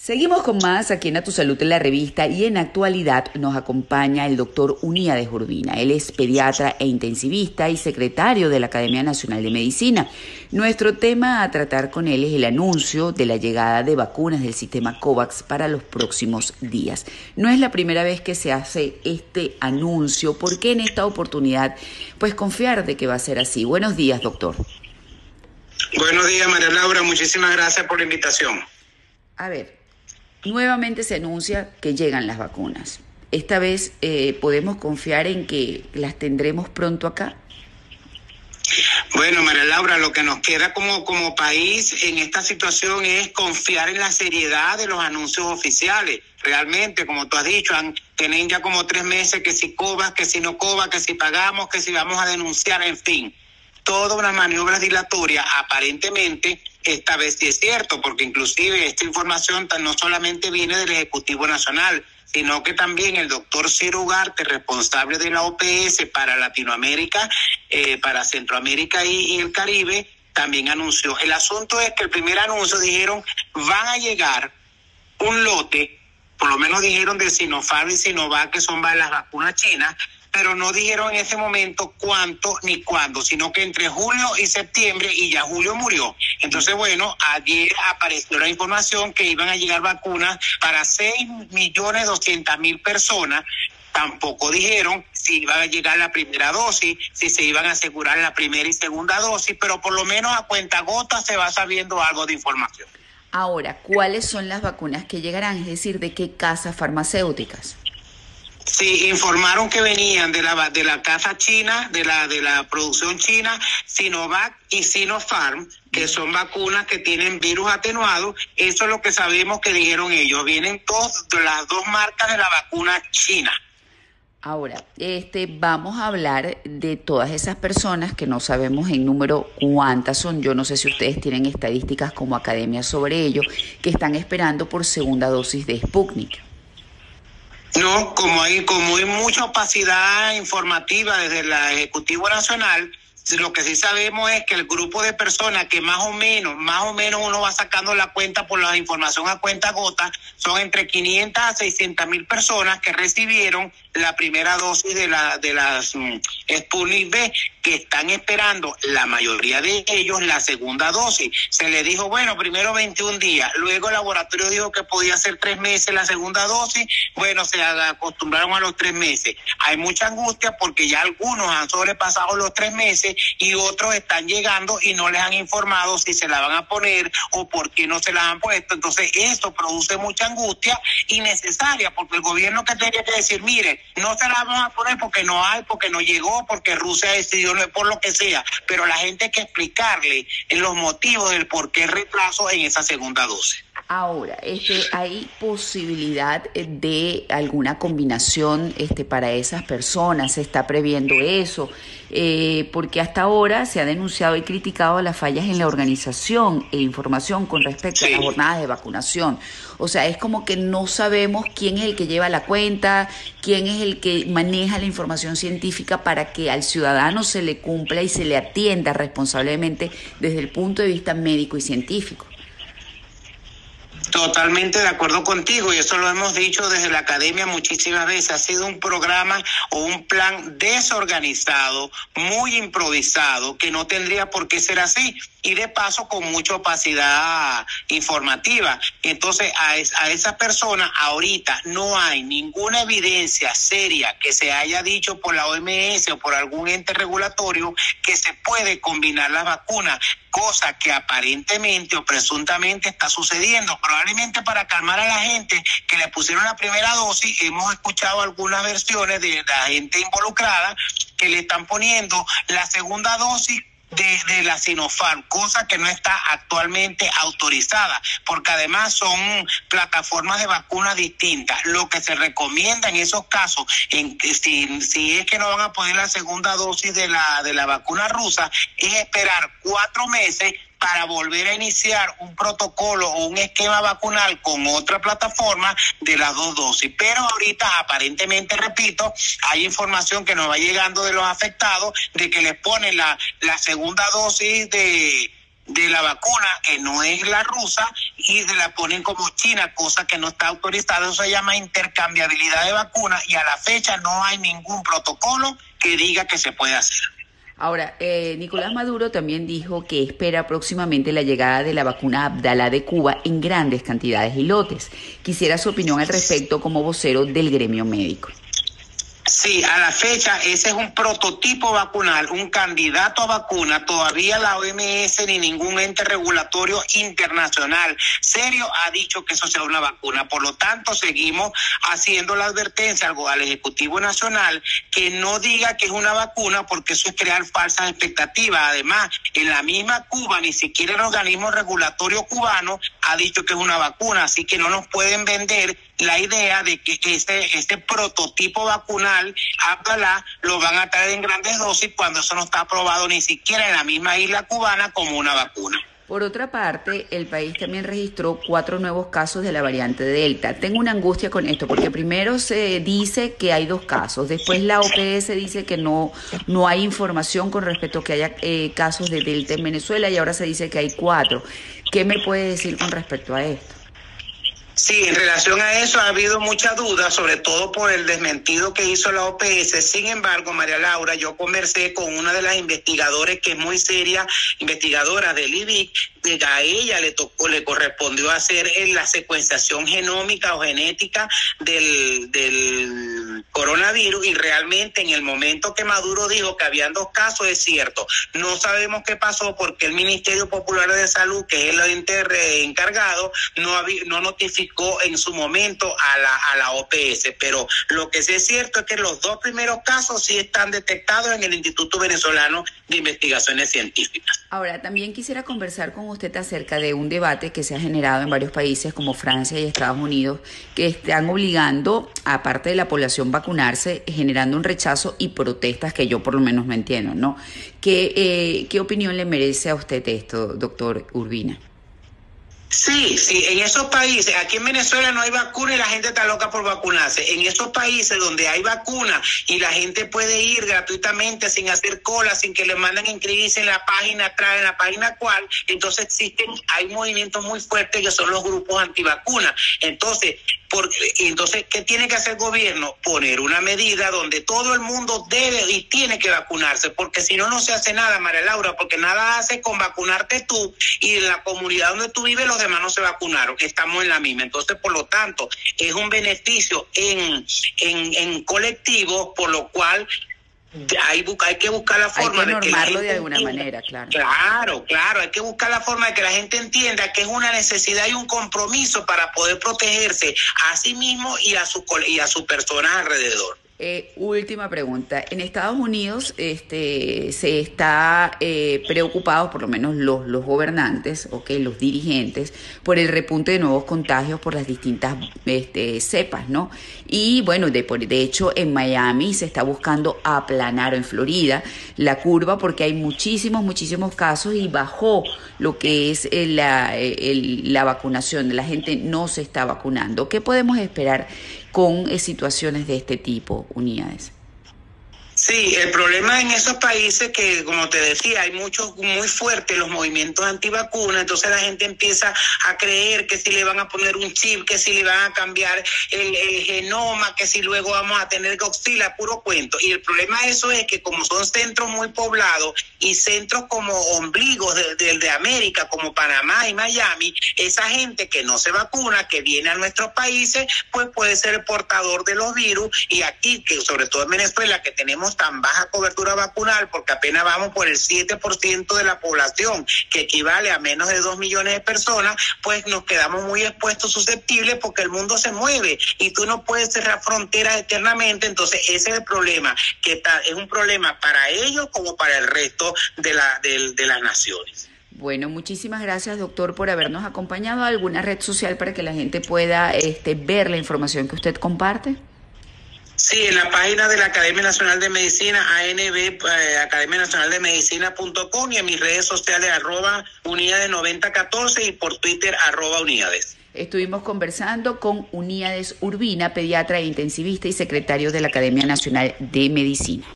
Seguimos con más aquí en A Tu Salud en la revista y en actualidad nos acompaña el doctor Unía de Urbina. Él es pediatra e intensivista y secretario de la Academia Nacional de Medicina. Nuestro tema a tratar con él es el anuncio de la llegada de vacunas del sistema COVAX para los próximos días. No es la primera vez que se hace este anuncio. ¿Por qué en esta oportunidad? Pues confiar de que va a ser así. Buenos días, doctor. Buenos días, María Laura. Muchísimas gracias por la invitación. A ver, nuevamente se anuncia que llegan las vacunas. Esta vez eh, podemos confiar en que las tendremos pronto acá. Bueno, María Laura, lo que nos queda como, como país en esta situación es confiar en la seriedad de los anuncios oficiales. Realmente, como tú has dicho, han, tienen ya como tres meses que si cobas, que si no cobas, que si pagamos, que si vamos a denunciar, en fin. Toda una maniobra dilatoria, aparentemente, esta vez sí es cierto, porque inclusive esta información no solamente viene del Ejecutivo Nacional, sino que también el doctor Ciro Ugarte, responsable de la OPS para Latinoamérica, eh, para Centroamérica y, el Caribe, también anunció. El asunto es que el primer anuncio dijeron van a llegar un lote, por lo menos dijeron de Sinopharm y Sinovac, que son las vacunas chinas, pero no dijeron en ese momento cuánto ni cuándo, sino que entre julio y septiembre y ya julio murió. Entonces, bueno, ayer apareció la información que iban a llegar vacunas para 6 millones 200 mil personas. Tampoco dijeron si iba a llegar la primera dosis, si se iban a asegurar la primera y segunda dosis, pero por lo menos a cuenta gota se va sabiendo algo de información. Ahora, ¿cuáles son las vacunas que llegarán? Es decir, ¿de qué casas farmacéuticas? Sí, informaron que venían de la de la casa china, de la de la producción china, Sinovac y Sinopharm, que son vacunas que tienen virus atenuado. Eso es lo que sabemos que dijeron ellos. Vienen dos, las dos marcas de la vacuna china. Ahora, este, vamos a hablar de todas esas personas que no sabemos en número cuántas son. Yo no sé si ustedes tienen estadísticas como academia sobre ello, que están esperando por segunda dosis de Sputnik. No, como hay, como hay mucha opacidad informativa desde el Ejecutivo Nacional, lo que sí sabemos es que el grupo de personas que más o menos, más o menos uno va sacando la cuenta por la información a cuenta gota, son entre 500 a 600 mil personas que recibieron la primera dosis de la de las um, Sputnik B que están esperando la mayoría de ellos la segunda dosis. Se le dijo, bueno, primero 21 días, luego el laboratorio dijo que podía ser tres meses la segunda dosis, bueno, se acostumbraron a los tres meses. Hay mucha angustia porque ya algunos han sobrepasado los tres meses y otros están llegando y no les han informado si se la van a poner o por qué no se la han puesto. Entonces, esto produce mucha angustia innecesaria porque el gobierno que tenía que decir, mire, no se la vamos a poner porque no hay, porque no llegó, porque Rusia decidió, por lo que sea, pero la gente hay que explicarle los motivos del por qué retraso en esa segunda dosis. Ahora, este, ¿hay posibilidad de alguna combinación este, para esas personas? ¿Se está previendo eso? Eh, porque hasta ahora se ha denunciado y criticado las fallas en la organización e información con respecto a las jornadas de vacunación. O sea, es como que no sabemos quién es el que lleva la cuenta, quién es el que maneja la información científica para que al ciudadano se le cumpla y se le atienda responsablemente desde el punto de vista médico y científico. Totalmente de acuerdo contigo y eso lo hemos dicho desde la academia muchísimas veces. Ha sido un programa o un plan desorganizado, muy improvisado, que no tendría por qué ser así y de paso con mucha opacidad informativa. Entonces a, a esa persona ahorita no hay ninguna evidencia seria que se haya dicho por la OMS o por algún ente regulatorio que se puede combinar las vacunas cosa que aparentemente o presuntamente está sucediendo. Probablemente para calmar a la gente que le pusieron la primera dosis, hemos escuchado algunas versiones de la gente involucrada que le están poniendo la segunda dosis de, la Sinopharm, cosa que no está actualmente autorizada, porque además son plataformas de vacunas distintas. Lo que se recomienda en esos casos, en si, si es que no van a poner la segunda dosis de la, de la vacuna rusa, es esperar cuatro meses para volver a iniciar un protocolo o un esquema vacunal con otra plataforma de las dos dosis. Pero ahorita, aparentemente, repito, hay información que nos va llegando de los afectados de que les ponen la, la segunda dosis de de la vacuna, que no es la rusa, y se la ponen como China, cosa que no está autorizada. Eso se llama intercambiabilidad de vacunas y a la fecha no hay ningún protocolo que diga que se puede hacer. Ahora, eh, Nicolás Maduro también dijo que espera próximamente la llegada de la vacuna Abdala de Cuba en grandes cantidades y lotes. Quisiera su opinión al respecto como vocero del gremio médico. Sí, a la fecha ese es un prototipo vacunal, un candidato a vacuna. Todavía la OMS ni ningún ente regulatorio internacional serio ha dicho que eso sea una vacuna. Por lo tanto, seguimos haciendo la advertencia al, Ejecutivo Nacional que no diga que es una vacuna porque eso es crear falsas expectativas. Además, en la misma Cuba, ni siquiera el organismo regulatorio cubano ha dicho que es una vacuna, así que no nos pueden vender la idea de que este, este prototipo vacunal, Abdalá, lo van a traer en grandes dosis cuando eso no está aprobado ni siquiera en la misma isla cubana como una vacuna. Por otra parte, el país también registró cuatro nuevos casos de la variante Delta. Tengo una angustia con esto, porque primero se dice que hay dos casos, después la OPS dice que no, no hay información con respecto a que haya eh, casos de Delta en Venezuela y ahora se dice que hay cuatro. ¿Qué me puede decir con respecto a esto? Sí, en relación a eso ha habido mucha duda, sobre todo por el desmentido que hizo la OPS. Sin embargo, María Laura, yo conversé con una de las investigadoras que es muy seria, investigadora del IBIC, a ella le tocó, le correspondió hacer la secuenciación genómica o genética del, del coronavirus y realmente en el momento que Maduro dijo que habían dos casos es cierto. No sabemos qué pasó porque el Ministerio Popular de Salud, que es el ente encargado, no, no notificó en su momento a la, a la OPS. Pero lo que sí es cierto es que los dos primeros casos sí están detectados en el Instituto Venezolano de Investigaciones Científicas. Ahora, también quisiera conversar con usted acerca de un debate que se ha generado en varios países como Francia y Estados Unidos, que están obligando a parte de la población vacunarse, generando un rechazo y protestas que yo por lo menos no entiendo, ¿no? ¿Qué, eh, qué opinión le merece a usted esto, doctor Urbina? Sí, sí, en esos países, aquí en Venezuela no hay vacuna y la gente está loca por vacunarse. En esos países donde hay vacuna y la gente puede ir gratuitamente sin hacer cola, sin que le manden inscribirse en la página atrás, en la página cual, entonces existen, hay movimientos muy fuertes que son los grupos antivacunas. Entonces, porque, entonces, ¿qué tiene que hacer el gobierno? Poner una medida donde todo el mundo debe y tiene que vacunarse, porque si no, no se hace nada, María Laura, porque nada hace con vacunarte tú y en la comunidad donde tú vives los demás no se vacunaron, estamos en la misma. Entonces, por lo tanto, es un beneficio en, en, en colectivo, por lo cual hay, hay que buscar la forma de que la gente de alguna manera, claro. Claro, claro, hay que buscar la forma de que la gente entienda que es una necesidad y un compromiso para poder protegerse a sí mismo y a su y a sus personas alrededor. Eh, última pregunta. En Estados Unidos este, se está eh, preocupado, por lo menos los, los gobernantes, okay, los dirigentes, por el repunte de nuevos contagios por las distintas este, cepas, ¿no? Y bueno, de, de hecho en Miami se está buscando aplanar, en Florida, la curva porque hay muchísimos, muchísimos casos y bajó lo que es eh, la, el, la vacunación. La gente no se está vacunando. ¿Qué podemos esperar con eh, situaciones de este tipo, unidades? Sí, el problema en esos países que, como te decía, hay muchos muy fuertes los movimientos antivacunas, entonces la gente empieza a creer que si le van a poner un chip, que si le van a cambiar el, genoma, que si luego vamos a tener oscilar, puro cuento. Y el problema de eso es que como son centros muy poblados y centros como ombligos del de, América, como Panamá y Miami, esa gente que no se vacuna, que viene a nuestros países, pues puede ser portador de los virus y aquí, que sobre todo en Venezuela, que tenemos tan baja cobertura vacunal porque apenas vamos por el 7% de la población, que equivale a menos de 2 millones de personas, pues nos quedamos muy expuestos, susceptibles, porque el mundo se mueve y tú no puedes cerrar fronteras eternamente. Entonces, ese es el problema, que está, es un problema para ellos como para el resto de, la, de, de las naciones. Bueno, muchísimas gracias, doctor, por habernos acompañado alguna red social para que la gente pueda este, ver la información que usted comparte. Sí, en la página de la Academia Nacional de Medicina, ANB, eh, Academia Nacional de Medicina.com y en mis redes sociales, arroba unidades 9014 y por Twitter, arroba unidades. Estuvimos conversando con Unidades Urbina, pediatra e intensivista y secretario de la Academia Nacional de Medicina.